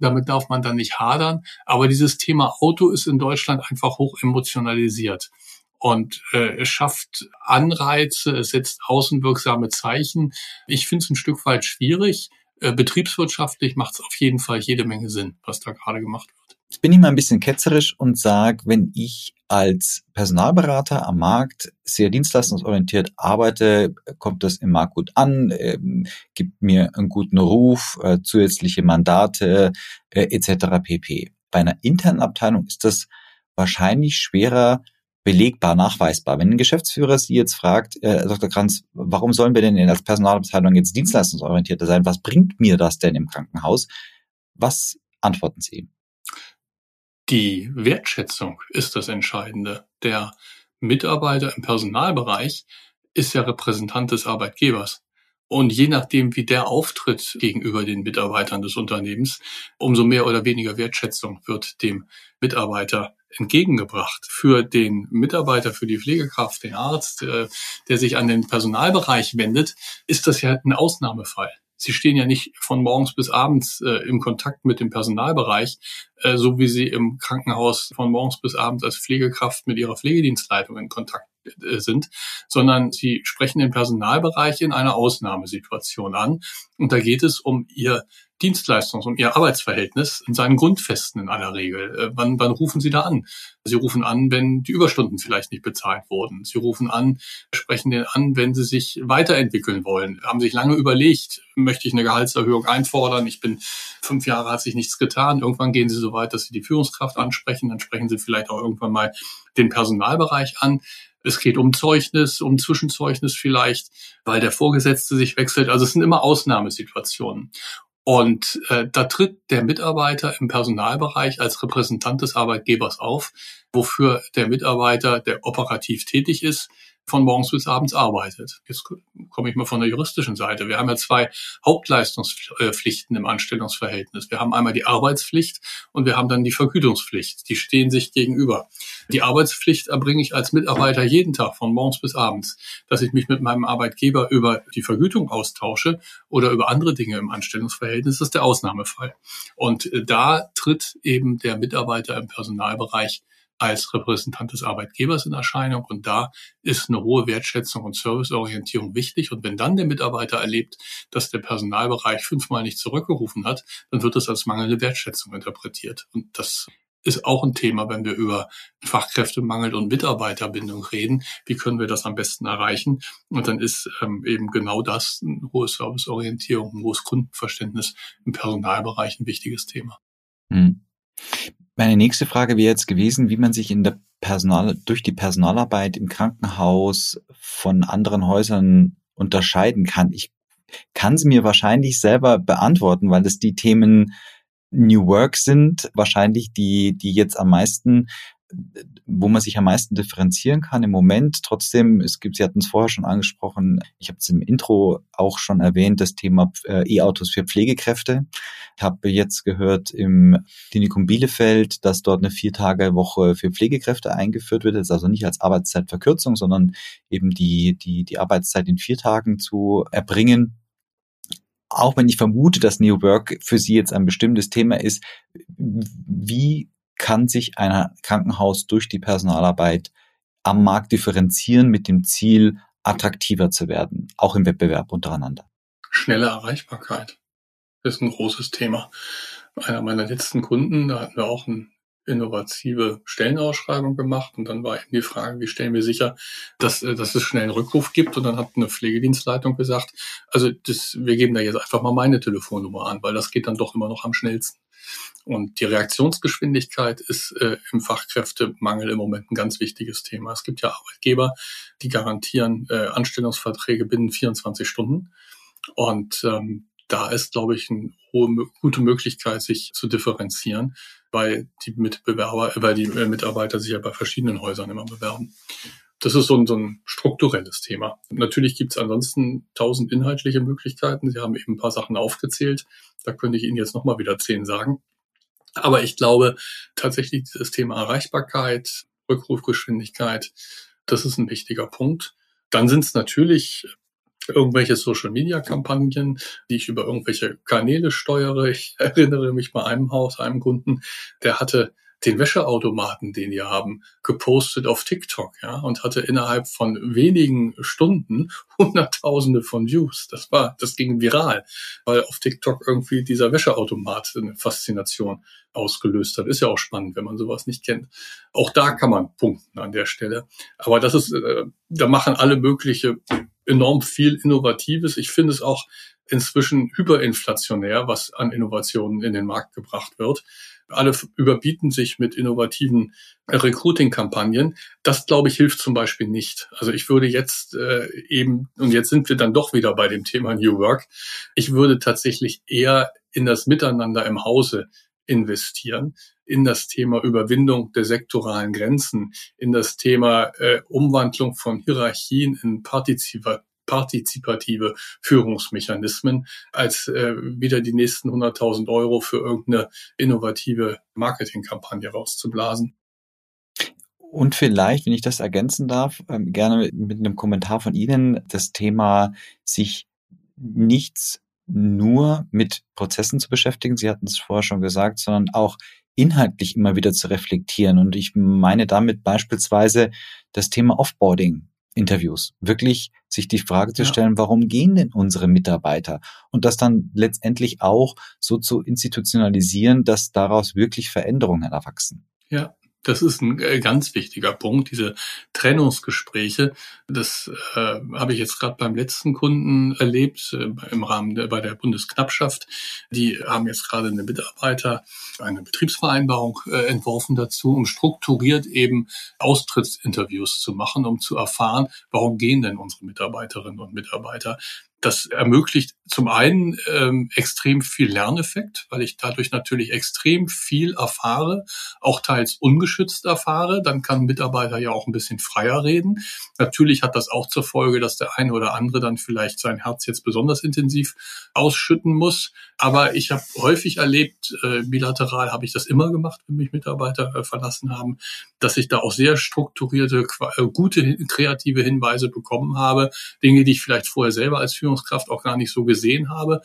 Damit darf man dann nicht hadern. Aber dieses Thema Auto ist in Deutschland einfach hoch emotionalisiert und äh, es schafft Anreize, es setzt außenwirksame Zeichen. Ich finde es ein Stück weit schwierig. Äh, betriebswirtschaftlich macht es auf jeden Fall jede Menge Sinn, was da gerade gemacht wird. Jetzt bin ich mal ein bisschen ketzerisch und sage, wenn ich als Personalberater am Markt sehr dienstleistungsorientiert arbeite, kommt das im Markt gut an, äh, gibt mir einen guten Ruf, äh, zusätzliche Mandate äh, etc. pp. Bei einer internen Abteilung ist das wahrscheinlich schwerer belegbar, nachweisbar. Wenn ein Geschäftsführer Sie jetzt fragt, äh, Dr. Kranz, warum sollen wir denn als Personalabteilung jetzt dienstleistungsorientierter sein? Was bringt mir das denn im Krankenhaus? Was antworten Sie? Die Wertschätzung ist das Entscheidende. Der Mitarbeiter im Personalbereich ist ja Repräsentant des Arbeitgebers. Und je nachdem, wie der auftritt gegenüber den Mitarbeitern des Unternehmens, umso mehr oder weniger Wertschätzung wird dem Mitarbeiter entgegengebracht. Für den Mitarbeiter, für die Pflegekraft, den Arzt, äh, der sich an den Personalbereich wendet, ist das ja ein Ausnahmefall. Sie stehen ja nicht von morgens bis abends äh, im Kontakt mit dem Personalbereich, äh, so wie Sie im Krankenhaus von morgens bis abends als Pflegekraft mit Ihrer Pflegedienstleitung in Kontakt sind, sondern Sie sprechen den Personalbereich in einer Ausnahmesituation an. Und da geht es um Ihr Dienstleistungs- und Ihr Arbeitsverhältnis in seinen Grundfesten in aller Regel. Äh, wann, wann rufen Sie da an? Sie rufen an, wenn die Überstunden vielleicht nicht bezahlt wurden. Sie rufen an, sprechen den an, wenn Sie sich weiterentwickeln wollen. Haben sich lange überlegt, möchte ich eine Gehaltserhöhung einfordern? Ich bin fünf Jahre, hat sich nichts getan. Irgendwann gehen Sie so weit, dass Sie die Führungskraft ansprechen. Dann sprechen Sie vielleicht auch irgendwann mal den Personalbereich an. Es geht um Zeugnis, um Zwischenzeugnis vielleicht, weil der Vorgesetzte sich wechselt. Also es sind immer Ausnahmesituationen. Und äh, da tritt der Mitarbeiter im Personalbereich als Repräsentant des Arbeitgebers auf, wofür der Mitarbeiter, der operativ tätig ist, von morgens bis abends arbeitet. Jetzt komme ich mal von der juristischen Seite. Wir haben ja zwei Hauptleistungspflichten im Anstellungsverhältnis. Wir haben einmal die Arbeitspflicht und wir haben dann die Vergütungspflicht. Die stehen sich gegenüber. Die Arbeitspflicht erbringe ich als Mitarbeiter jeden Tag von morgens bis abends, dass ich mich mit meinem Arbeitgeber über die Vergütung austausche oder über andere Dinge im Anstellungsverhältnis. Das ist der Ausnahmefall. Und äh, da tritt eben der Mitarbeiter im Personalbereich als Repräsentant des Arbeitgebers in Erscheinung. Und da ist eine hohe Wertschätzung und Serviceorientierung wichtig. Und wenn dann der Mitarbeiter erlebt, dass der Personalbereich fünfmal nicht zurückgerufen hat, dann wird das als mangelnde Wertschätzung interpretiert. Und das ist auch ein Thema, wenn wir über Fachkräftemangel und Mitarbeiterbindung reden. Wie können wir das am besten erreichen? Und dann ist ähm, eben genau das, eine hohe Serviceorientierung, ein hohes Kundenverständnis im Personalbereich ein wichtiges Thema. Hm. Meine nächste Frage wäre jetzt gewesen, wie man sich in der Personal, durch die Personalarbeit im Krankenhaus von anderen Häusern unterscheiden kann. Ich kann sie mir wahrscheinlich selber beantworten, weil es die Themen New Work sind, wahrscheinlich die, die jetzt am meisten wo man sich am meisten differenzieren kann im Moment. Trotzdem, es gibt, Sie hatten es vorher schon angesprochen, ich habe es im Intro auch schon erwähnt, das Thema äh, E-Autos für Pflegekräfte. Ich habe jetzt gehört im Klinikum Bielefeld, dass dort eine Vier-Tage-Woche für Pflegekräfte eingeführt wird. Das ist also nicht als Arbeitszeitverkürzung, sondern eben die, die, die Arbeitszeit in vier Tagen zu erbringen. auch wenn ich vermute, dass New Work für Sie jetzt ein bestimmtes Thema ist, wie kann sich ein Krankenhaus durch die Personalarbeit am Markt differenzieren mit dem Ziel, attraktiver zu werden, auch im Wettbewerb untereinander? Schnelle Erreichbarkeit ist ein großes Thema. Einer meiner letzten Kunden, da hatten wir auch ein innovative Stellenausschreibung gemacht und dann war eben die Frage, wie stellen wir sicher, dass, äh, dass es schnell einen Rückruf gibt und dann hat eine Pflegedienstleitung gesagt, also das, wir geben da jetzt einfach mal meine Telefonnummer an, weil das geht dann doch immer noch am schnellsten. Und die Reaktionsgeschwindigkeit ist äh, im Fachkräftemangel im Moment ein ganz wichtiges Thema. Es gibt ja Arbeitgeber, die garantieren äh, Anstellungsverträge binnen 24 Stunden. Und ähm, da ist, glaube ich, eine hohe, gute Möglichkeit, sich zu differenzieren, weil die Mitbewerber, weil die äh, Mitarbeiter sich ja bei verschiedenen Häusern immer bewerben. Das ist so ein, so ein strukturelles Thema. Natürlich gibt es ansonsten tausend inhaltliche Möglichkeiten. Sie haben eben ein paar Sachen aufgezählt. Da könnte ich Ihnen jetzt nochmal wieder zehn sagen. Aber ich glaube tatsächlich dieses Thema Erreichbarkeit, Rückrufgeschwindigkeit, das ist ein wichtiger Punkt. Dann sind es natürlich irgendwelche Social-Media-Kampagnen, die ich über irgendwelche Kanäle steuere. Ich erinnere mich bei einem Haus, einem Kunden, der hatte den Wäscheautomaten, den die haben, gepostet auf TikTok, ja, und hatte innerhalb von wenigen Stunden Hunderttausende von Views. Das war, das ging viral, weil auf TikTok irgendwie dieser Wäscheautomat eine Faszination ausgelöst hat. Ist ja auch spannend, wenn man sowas nicht kennt. Auch da kann man punkten an der Stelle. Aber das ist, äh, da machen alle mögliche enorm viel Innovatives. Ich finde es auch inzwischen hyperinflationär, was an Innovationen in den Markt gebracht wird. Alle überbieten sich mit innovativen Recruiting-Kampagnen. Das, glaube ich, hilft zum Beispiel nicht. Also ich würde jetzt äh, eben, und jetzt sind wir dann doch wieder bei dem Thema New Work, ich würde tatsächlich eher in das Miteinander im Hause investieren in das Thema Überwindung der sektoralen Grenzen, in das Thema äh, Umwandlung von Hierarchien in partizipa partizipative Führungsmechanismen, als äh, wieder die nächsten 100.000 Euro für irgendeine innovative Marketingkampagne rauszublasen. Und vielleicht, wenn ich das ergänzen darf, ähm, gerne mit einem Kommentar von Ihnen, das Thema sich nichts nur mit Prozessen zu beschäftigen, Sie hatten es vorher schon gesagt, sondern auch inhaltlich immer wieder zu reflektieren. Und ich meine damit beispielsweise das Thema Offboarding. Interviews. Wirklich sich die Frage zu stellen, ja. warum gehen denn unsere Mitarbeiter? Und das dann letztendlich auch so zu institutionalisieren, dass daraus wirklich Veränderungen erwachsen. Ja, das ist ein äh, ganz wichtiger Punkt, diese Trennungsgespräche. Das äh, habe ich jetzt gerade beim letzten Kunden erlebt, äh, im Rahmen der, bei der Bundesknappschaft. Die haben jetzt gerade eine Mitarbeiter eine Betriebsvereinbarung äh, entworfen dazu, um strukturiert eben Austrittsinterviews zu machen, um zu erfahren, warum gehen denn unsere Mitarbeiterinnen und Mitarbeiter. Das ermöglicht zum einen ähm, extrem viel Lerneffekt, weil ich dadurch natürlich extrem viel erfahre, auch teils ungeschützt erfahre. Dann kann Mitarbeiter ja auch ein bisschen freier reden. Natürlich hat das auch zur Folge, dass der eine oder andere dann vielleicht sein Herz jetzt besonders intensiv ausschütten muss. Aber ich habe häufig erlebt, äh, bilateral habe ich das immer gemacht, wenn mich Mitarbeiter äh, verlassen haben, dass ich da auch sehr strukturierte, äh, gute, kreative Hinweise bekommen habe. Dinge, die ich vielleicht vorher selber als Führungskraft Führungskraft auch gar nicht so gesehen habe.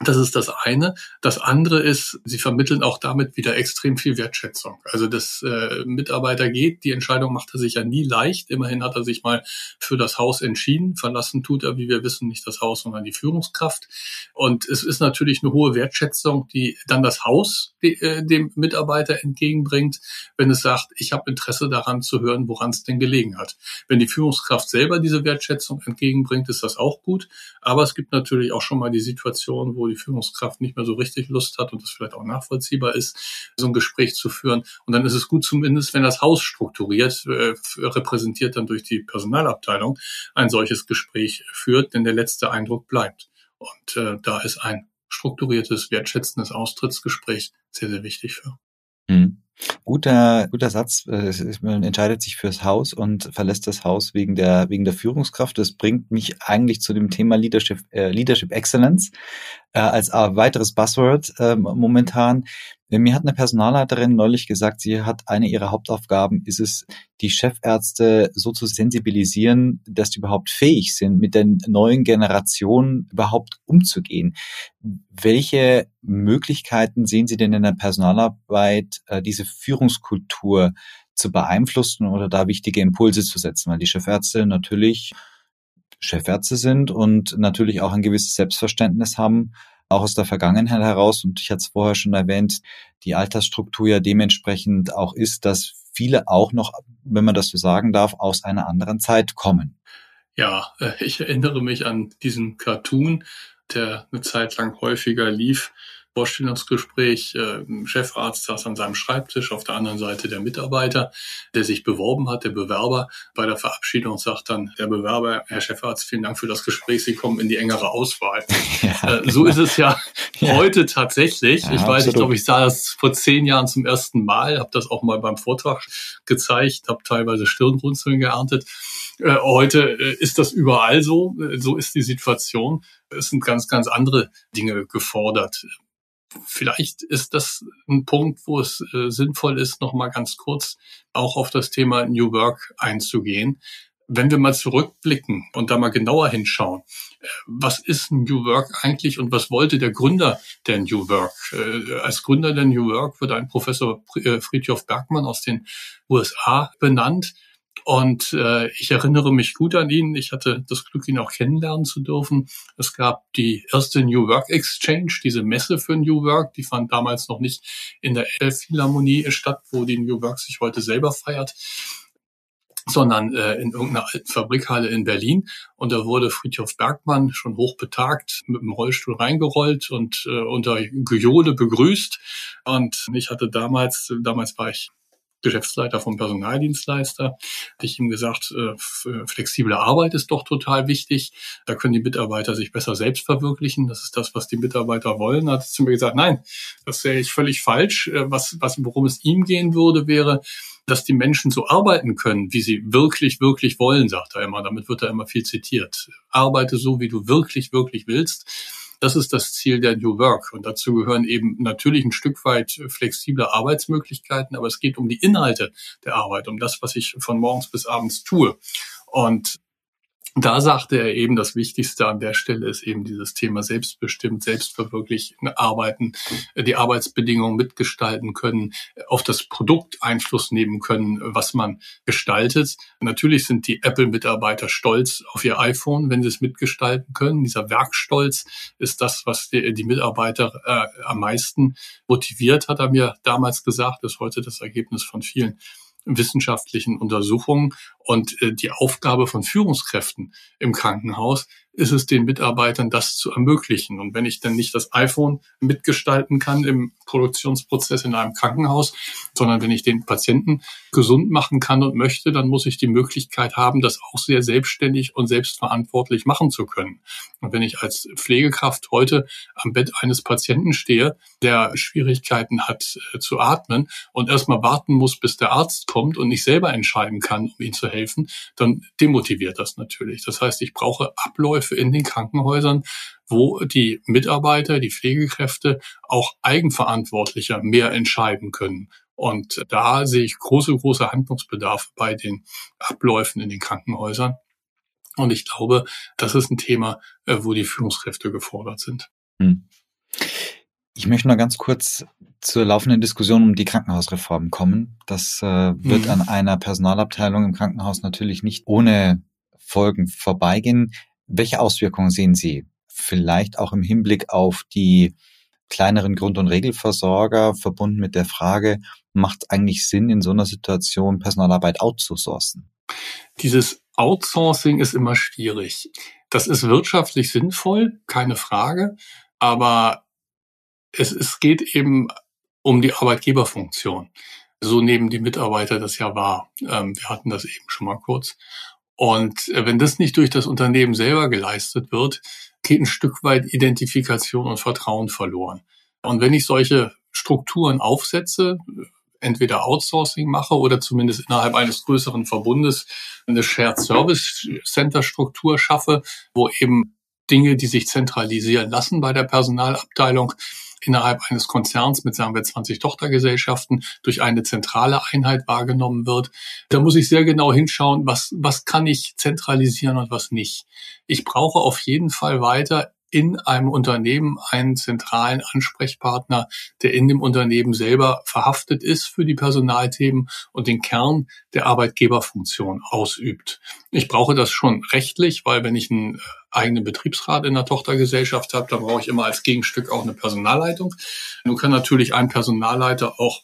Das ist das eine. Das andere ist, sie vermitteln auch damit wieder extrem viel Wertschätzung. Also das äh, Mitarbeiter geht, die Entscheidung macht er sich ja nie leicht. Immerhin hat er sich mal für das Haus entschieden. Verlassen tut er, wie wir wissen, nicht das Haus, sondern die Führungskraft. Und es ist natürlich eine hohe Wertschätzung, die dann das Haus die, äh, dem Mitarbeiter entgegenbringt, wenn es sagt, ich habe Interesse daran zu hören, woran es denn gelegen hat. Wenn die Führungskraft selber diese Wertschätzung entgegenbringt, ist das auch gut. Aber es gibt natürlich auch schon mal die Situation, wo die Führungskraft nicht mehr so richtig Lust hat und das vielleicht auch nachvollziehbar ist, so ein Gespräch zu führen. Und dann ist es gut zumindest, wenn das Haus strukturiert, äh, repräsentiert dann durch die Personalabteilung, ein solches Gespräch führt, denn der letzte Eindruck bleibt. Und äh, da ist ein strukturiertes, wertschätzendes Austrittsgespräch sehr, sehr wichtig für. Mhm. Guter, guter Satz. Man entscheidet sich fürs Haus und verlässt das Haus wegen der, wegen der Führungskraft. Das bringt mich eigentlich zu dem Thema Leadership, äh, Leadership Excellence. Äh, als äh, weiteres Buzzword äh, momentan. Mir hat eine Personalleiterin neulich gesagt, sie hat eine ihrer Hauptaufgaben, ist es, die Chefärzte so zu sensibilisieren, dass die überhaupt fähig sind, mit den neuen Generationen überhaupt umzugehen. Welche Möglichkeiten sehen Sie denn in der Personalarbeit, äh, diese Führungskultur zu beeinflussen oder da wichtige Impulse zu setzen? Weil die Chefärzte natürlich Chefärzte sind und natürlich auch ein gewisses Selbstverständnis haben, auch aus der Vergangenheit heraus. Und ich hatte es vorher schon erwähnt, die Altersstruktur ja dementsprechend auch ist, dass viele auch noch, wenn man das so sagen darf, aus einer anderen Zeit kommen. Ja, äh, ich erinnere mich an diesen Cartoon, der eine Zeit lang häufiger lief, Vorstellungsgespräch. Äh, Chefarzt saß an seinem Schreibtisch, auf der anderen Seite der Mitarbeiter, der sich beworben hat, der Bewerber. Bei der Verabschiedung sagt dann der Bewerber, Herr Chefarzt, vielen Dank für das Gespräch, Sie kommen in die engere Auswahl. Ja, äh, so ist es ja, ja. heute tatsächlich. Ja, ich weiß, absolut. ich glaube, ich sah das vor zehn Jahren zum ersten Mal, habe das auch mal beim Vortrag gezeigt, habe teilweise Stirnrunzeln geerntet. Äh, heute ist das überall so, so ist die Situation. Es sind ganz, ganz andere Dinge gefordert vielleicht ist das ein Punkt, wo es äh, sinnvoll ist, noch mal ganz kurz auch auf das Thema New Work einzugehen. Wenn wir mal zurückblicken und da mal genauer hinschauen, äh, was ist New Work eigentlich und was wollte der Gründer der New Work? Äh, als Gründer der New Work wird ein Professor äh, Friedhof Bergmann aus den USA benannt. Und äh, ich erinnere mich gut an ihn. Ich hatte das Glück, ihn auch kennenlernen zu dürfen. Es gab die erste New Work Exchange, diese Messe für New Work. Die fand damals noch nicht in der Elbphilharmonie statt, wo die New Work sich heute selber feiert sondern äh, in irgendeiner alten Fabrikhalle in Berlin. Und da wurde Friedhof Bergmann schon hochbetagt mit dem Rollstuhl reingerollt und äh, unter Gejohle begrüßt. Und ich hatte damals, damals war ich Geschäftsleiter vom Personaldienstleister, hatte ich ihm gesagt, äh, flexible Arbeit ist doch total wichtig. Da können die Mitarbeiter sich besser selbst verwirklichen. Das ist das, was die Mitarbeiter wollen. Da hat er zu mir gesagt, nein, das sehe ich völlig falsch. Äh, was, was, worum es ihm gehen würde, wäre, dass die Menschen so arbeiten können, wie sie wirklich, wirklich wollen, sagt er immer. Damit wird er immer viel zitiert. Arbeite so, wie du wirklich, wirklich willst. Das ist das Ziel der New Work. Und dazu gehören eben natürlich ein Stück weit flexible Arbeitsmöglichkeiten, aber es geht um die Inhalte der Arbeit, um das, was ich von morgens bis abends tue. Und da sagte er eben, das Wichtigste an der Stelle ist eben dieses Thema selbstbestimmt, selbstverwirklichen, arbeiten, die Arbeitsbedingungen mitgestalten können, auf das Produkt Einfluss nehmen können, was man gestaltet. Natürlich sind die Apple-Mitarbeiter stolz auf ihr iPhone, wenn sie es mitgestalten können. Dieser Werkstolz ist das, was die, die Mitarbeiter äh, am meisten motiviert, hat er mir damals gesagt, ist heute das Ergebnis von vielen wissenschaftlichen Untersuchungen. Und äh, die Aufgabe von Führungskräften im Krankenhaus ist es den Mitarbeitern, das zu ermöglichen. Und wenn ich dann nicht das iPhone mitgestalten kann im Produktionsprozess in einem Krankenhaus, sondern wenn ich den Patienten gesund machen kann und möchte, dann muss ich die Möglichkeit haben, das auch sehr selbstständig und selbstverantwortlich machen zu können. Und wenn ich als Pflegekraft heute am Bett eines Patienten stehe, der Schwierigkeiten hat äh, zu atmen und erstmal warten muss, bis der Arzt kommt und nicht selber entscheiden kann, um ihm zu helfen, dann demotiviert das natürlich. Das heißt, ich brauche Abläufe, Abläufe in den Krankenhäusern, wo die Mitarbeiter, die Pflegekräfte auch eigenverantwortlicher mehr entscheiden können. Und da sehe ich große, große Handlungsbedarf bei den Abläufen in den Krankenhäusern. Und ich glaube, das ist ein Thema, äh, wo die Führungskräfte gefordert sind. Hm. Ich möchte noch ganz kurz zur laufenden Diskussion um die Krankenhausreform kommen. Das äh, wird mhm. an einer Personalabteilung im Krankenhaus natürlich nicht ohne Folgen vorbeigehen. Welche Auswirkungen sehen Sie vielleicht auch im Hinblick auf die kleineren Grund- und Regelversorger verbunden mit der Frage, macht es eigentlich Sinn, in so einer Situation Personalarbeit outzusourcen? Dieses Outsourcing ist immer schwierig. Das ist wirtschaftlich sinnvoll, keine Frage, aber es, es geht eben um die Arbeitgeberfunktion. So nehmen die Mitarbeiter das ja wahr. Ähm, wir hatten das eben schon mal kurz. Und äh, wenn das nicht durch das Unternehmen selber geleistet wird, geht ein Stück weit Identifikation und Vertrauen verloren. Und wenn ich solche Strukturen aufsetze, entweder Outsourcing mache oder zumindest innerhalb eines größeren Verbundes eine Shared Service Center Struktur schaffe, wo eben Dinge, die sich zentralisieren lassen bei der Personalabteilung innerhalb eines Konzerns mit, sagen wir, 20 Tochtergesellschaften durch eine zentrale Einheit wahrgenommen wird. Da muss ich sehr genau hinschauen, was, was kann ich zentralisieren und was nicht. Ich brauche auf jeden Fall weiter in einem Unternehmen einen zentralen Ansprechpartner, der in dem Unternehmen selber verhaftet ist für die Personalthemen und den Kern der Arbeitgeberfunktion ausübt. Ich brauche das schon rechtlich, weil wenn ich einen eigenen Betriebsrat in der Tochtergesellschaft habe, dann brauche ich immer als Gegenstück auch eine Personalleitung. Nun kann natürlich ein Personalleiter auch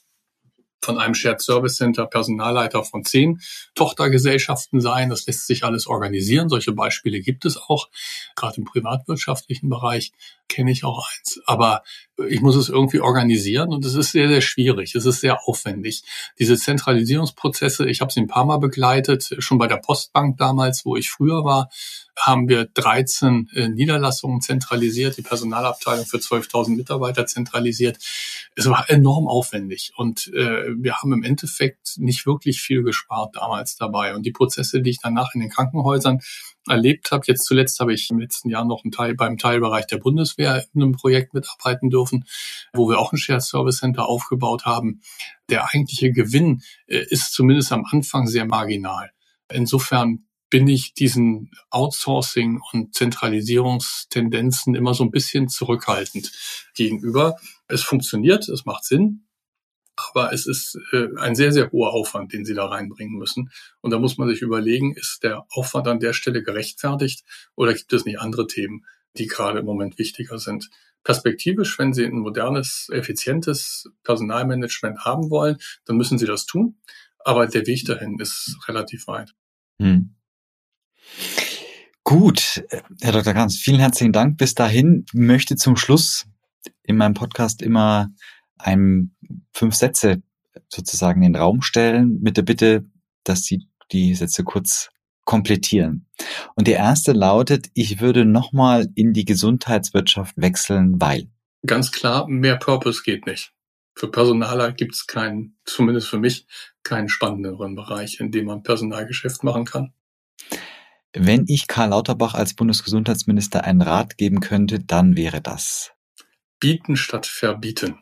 von einem Shared Service Center Personalleiter von zehn Tochtergesellschaften sein. Das lässt sich alles organisieren. Solche Beispiele gibt es auch. Gerade im privatwirtschaftlichen Bereich kenne ich auch eins. Aber ich muss es irgendwie organisieren und es ist sehr, sehr schwierig. Es ist sehr aufwendig. Diese Zentralisierungsprozesse, ich habe sie ein paar Mal begleitet, schon bei der Postbank damals, wo ich früher war, haben wir 13 äh, Niederlassungen zentralisiert, die Personalabteilung für 12.000 Mitarbeiter zentralisiert. Es war enorm aufwendig und äh, wir haben im Endeffekt nicht wirklich viel gespart damals dabei. Und die Prozesse, die ich danach in den Krankenhäusern erlebt habe. Jetzt zuletzt habe ich im letzten Jahr noch einen Teil beim Teilbereich der Bundeswehr in einem Projekt mitarbeiten dürfen, wo wir auch ein Shared Service Center aufgebaut haben. Der eigentliche Gewinn äh, ist zumindest am Anfang sehr marginal. Insofern bin ich diesen Outsourcing und Zentralisierungstendenzen immer so ein bisschen zurückhaltend gegenüber. Es funktioniert, es macht Sinn, aber es ist äh, ein sehr, sehr hoher Aufwand, den sie da reinbringen müssen. Und da muss man sich überlegen, ist der Aufwand an der Stelle gerechtfertigt oder gibt es nicht andere Themen, die gerade im Moment wichtiger sind? Perspektivisch, wenn Sie ein modernes, effizientes Personalmanagement haben wollen, dann müssen Sie das tun. Aber der Weg dahin ist relativ weit. Hm. Gut, Herr Dr. Kranz, vielen herzlichen Dank. Bis dahin möchte zum Schluss in meinem Podcast immer einem fünf Sätze sozusagen in den Raum stellen mit der Bitte, dass Sie die Sätze kurz komplettieren. Und der erste lautet, ich würde nochmal in die Gesundheitswirtschaft wechseln, weil. Ganz klar, mehr Purpose geht nicht. Für Personaler gibt es keinen, zumindest für mich, keinen spannenderen Bereich, in dem man Personalgeschäft machen kann. Wenn ich Karl Lauterbach als Bundesgesundheitsminister einen Rat geben könnte, dann wäre das. Bieten statt verbieten.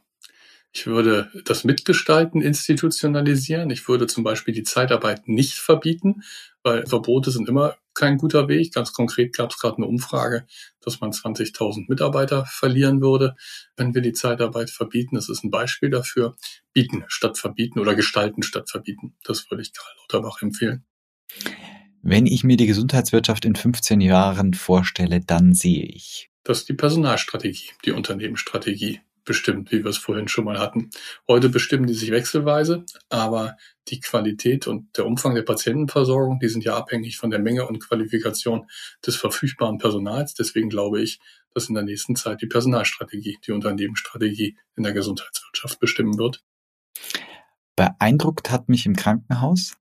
Ich würde das Mitgestalten institutionalisieren. Ich würde zum Beispiel die Zeitarbeit nicht verbieten, weil Verbote sind immer kein guter Weg. Ganz konkret gab es gerade eine Umfrage, dass man 20.000 Mitarbeiter verlieren würde, wenn wir die Zeitarbeit verbieten. Das ist ein Beispiel dafür. Bieten statt verbieten oder gestalten statt verbieten. Das würde ich Karl Lauterbach empfehlen. Wenn ich mir die Gesundheitswirtschaft in 15 Jahren vorstelle, dann sehe ich. Das ist die Personalstrategie, die Unternehmensstrategie bestimmt, wie wir es vorhin schon mal hatten. Heute bestimmen die sich wechselweise, aber die Qualität und der Umfang der Patientenversorgung, die sind ja abhängig von der Menge und Qualifikation des verfügbaren Personals. Deswegen glaube ich, dass in der nächsten Zeit die Personalstrategie, die Unternehmensstrategie in der Gesundheitswirtschaft bestimmen wird. Beeindruckt hat mich im Krankenhaus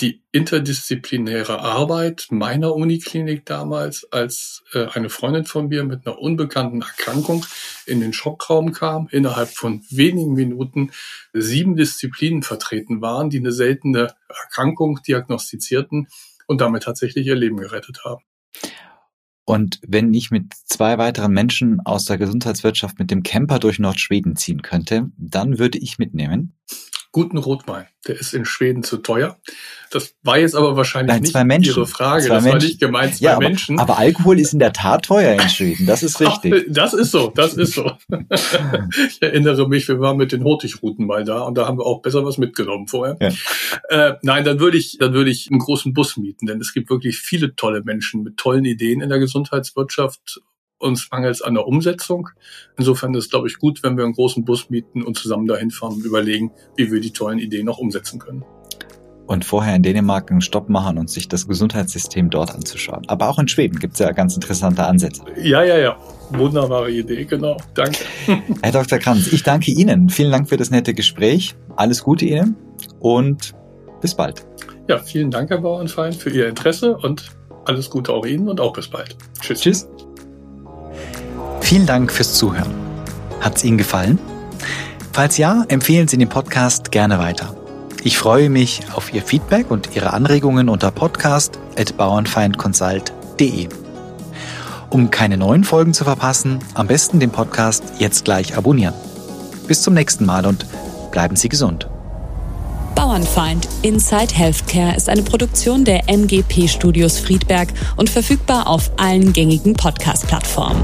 die interdisziplinäre Arbeit meiner Uniklinik damals, als äh, eine Freundin von mir mit einer unbekannten Erkrankung in den Schockraum kam, innerhalb von wenigen Minuten sieben Disziplinen vertreten waren, die eine seltene Erkrankung diagnostizierten und damit tatsächlich ihr Leben gerettet haben. Und wenn ich mit zwei weiteren Menschen aus der Gesundheitswirtschaft mit dem Camper durch Nordschweden ziehen könnte, dann würde ich mitnehmen guten Rotwein. Der ist in Schweden zu teuer. Das war jetzt aber wahrscheinlich Nein, zwei nicht Ihre Frage. Das Menschen. war nicht gemeint, zwei ja, aber, Menschen. Aber Alkohol ist in der Tat teuer in Schweden. Das ist richtig. Ach, das ist so, das ist so. ich erinnere mich, wir waren mit den Hurtigruten mal da und da haben wir auch besser was mitgenommen vorher. Ja. Äh, nein, dann würde ich, dann würde ich einen großen Bus mieten, denn es gibt wirklich viele tolle Menschen mit tollen Ideen in der Gesundheitswirtschaft uns mangels an der Umsetzung. Insofern ist es, glaube ich, gut, wenn wir einen großen Bus mieten und zusammen dahin fahren und überlegen, wie wir die tollen Ideen noch umsetzen können. Und vorher in Dänemark einen Stopp machen und sich das Gesundheitssystem dort anzuschauen. Aber auch in Schweden gibt es ja ganz interessante Ansätze. Ja, ja, ja. Wunderbare Idee, genau. Danke. Herr Dr. Kranz, ich danke Ihnen. Vielen Dank für das nette Gespräch. Alles Gute Ihnen und bis bald. Ja, vielen Dank, Herr Bauernfeind, für Ihr Interesse und alles Gute auch Ihnen und auch bis bald. Tschüss. Tschüss. Vielen Dank fürs Zuhören. Hat's Ihnen gefallen? Falls ja, empfehlen Sie den Podcast gerne weiter. Ich freue mich auf Ihr Feedback und Ihre Anregungen unter podcast.bauernfeindconsult.de. Um keine neuen Folgen zu verpassen, am besten den Podcast jetzt gleich abonnieren. Bis zum nächsten Mal und bleiben Sie gesund. Bauernfeind Inside Healthcare ist eine Produktion der MGP Studios Friedberg und verfügbar auf allen gängigen Podcast-Plattformen.